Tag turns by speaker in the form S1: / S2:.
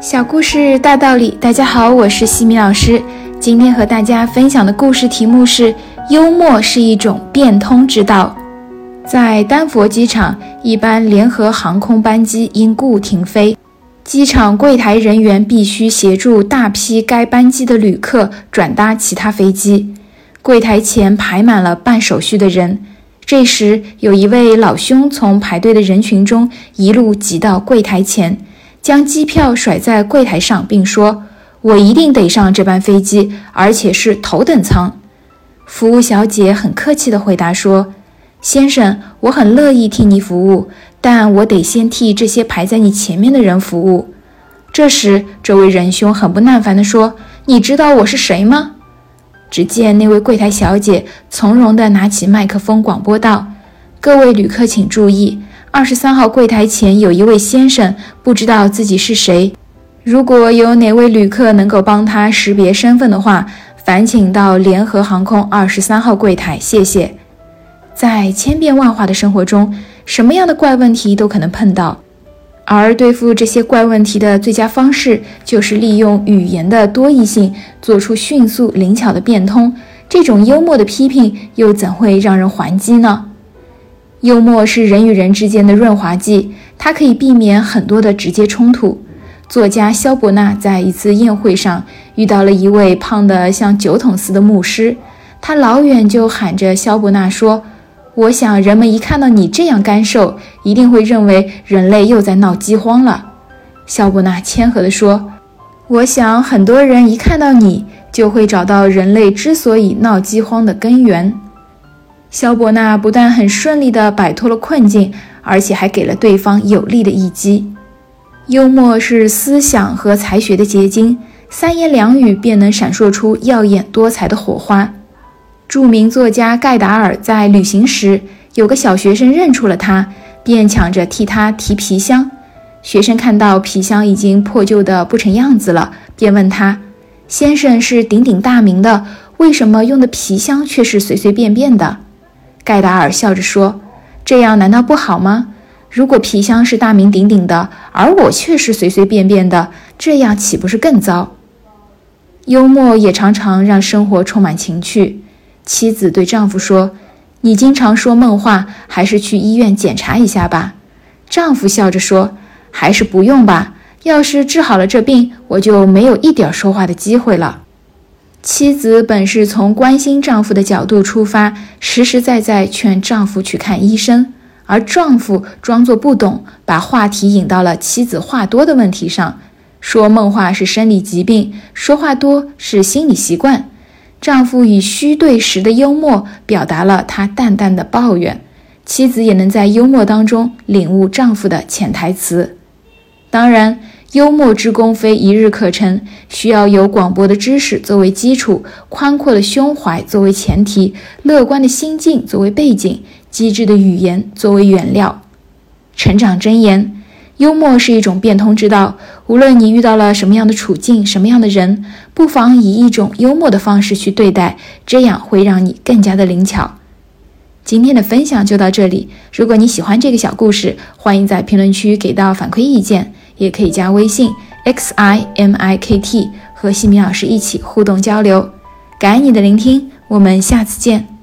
S1: 小故事大道理，大家好，我是西米老师。今天和大家分享的故事题目是：幽默是一种变通之道。在丹佛机场，一班联合航空班机因故停飞，机场柜台人员必须协助大批该班机的旅客转搭其他飞机。柜台前排满了办手续的人。这时，有一位老兄从排队的人群中一路挤到柜台前。将机票甩在柜台上，并说：“我一定得上这班飞机，而且是头等舱。”服务小姐很客气地回答说：“先生，我很乐意替你服务，但我得先替这些排在你前面的人服务。”这时，这位仁兄很不耐烦地说：“你知道我是谁吗？”只见那位柜台小姐从容地拿起麦克风广播道：“各位旅客请注意。”二十三号柜台前有一位先生，不知道自己是谁。如果有哪位旅客能够帮他识别身份的话，烦请到联合航空二十三号柜台，谢谢。在千变万化的生活中，什么样的怪问题都可能碰到，而对付这些怪问题的最佳方式，就是利用语言的多义性，做出迅速灵巧的变通。这种幽默的批评，又怎会让人还击呢？幽默是人与人之间的润滑剂，它可以避免很多的直接冲突。作家萧伯纳在一次宴会上遇到了一位胖得像酒桶似的牧师，他老远就喊着萧伯纳说：“我想人们一看到你这样干瘦，一定会认为人类又在闹饥荒了。”萧伯纳谦和地说：“我想很多人一看到你，就会找到人类之所以闹饥荒的根源。”萧伯纳不但很顺利地摆脱了困境，而且还给了对方有力的一击。幽默是思想和才学的结晶，三言两语便能闪烁出耀眼多彩的火花。著名作家盖达尔在旅行时，有个小学生认出了他，便抢着替他提皮箱。学生看到皮箱已经破旧的不成样子了，便问他：“先生是鼎鼎大名的，为什么用的皮箱却是随随便便的？”盖达尔笑着说：“这样难道不好吗？如果皮箱是大名鼎鼎的，而我却是随随便便的，这样岂不是更糟？”幽默也常常让生活充满情趣。妻子对丈夫说：“你经常说梦话，还是去医院检查一下吧。”丈夫笑着说：“还是不用吧。要是治好了这病，我就没有一点说话的机会了。”妻子本是从关心丈夫的角度出发，实实在在劝丈夫去看医生，而丈夫装作不懂，把话题引到了妻子话多的问题上，说梦话是生理疾病，说话多是心理习惯。丈夫以虚对实的幽默表达了他淡淡的抱怨，妻子也能在幽默当中领悟丈夫的潜台词。当然。幽默之功非一日可成，需要有广博的知识作为基础，宽阔的胸怀作为前提，乐观的心境作为背景，机智的语言作为原料。成长箴言：幽默是一种变通之道。无论你遇到了什么样的处境，什么样的人，不妨以一种幽默的方式去对待，这样会让你更加的灵巧。今天的分享就到这里。如果你喜欢这个小故事，欢迎在评论区给到反馈意见。也可以加微信 x i m i k t 和西米老师一起互动交流。感恩你的聆听，我们下次见。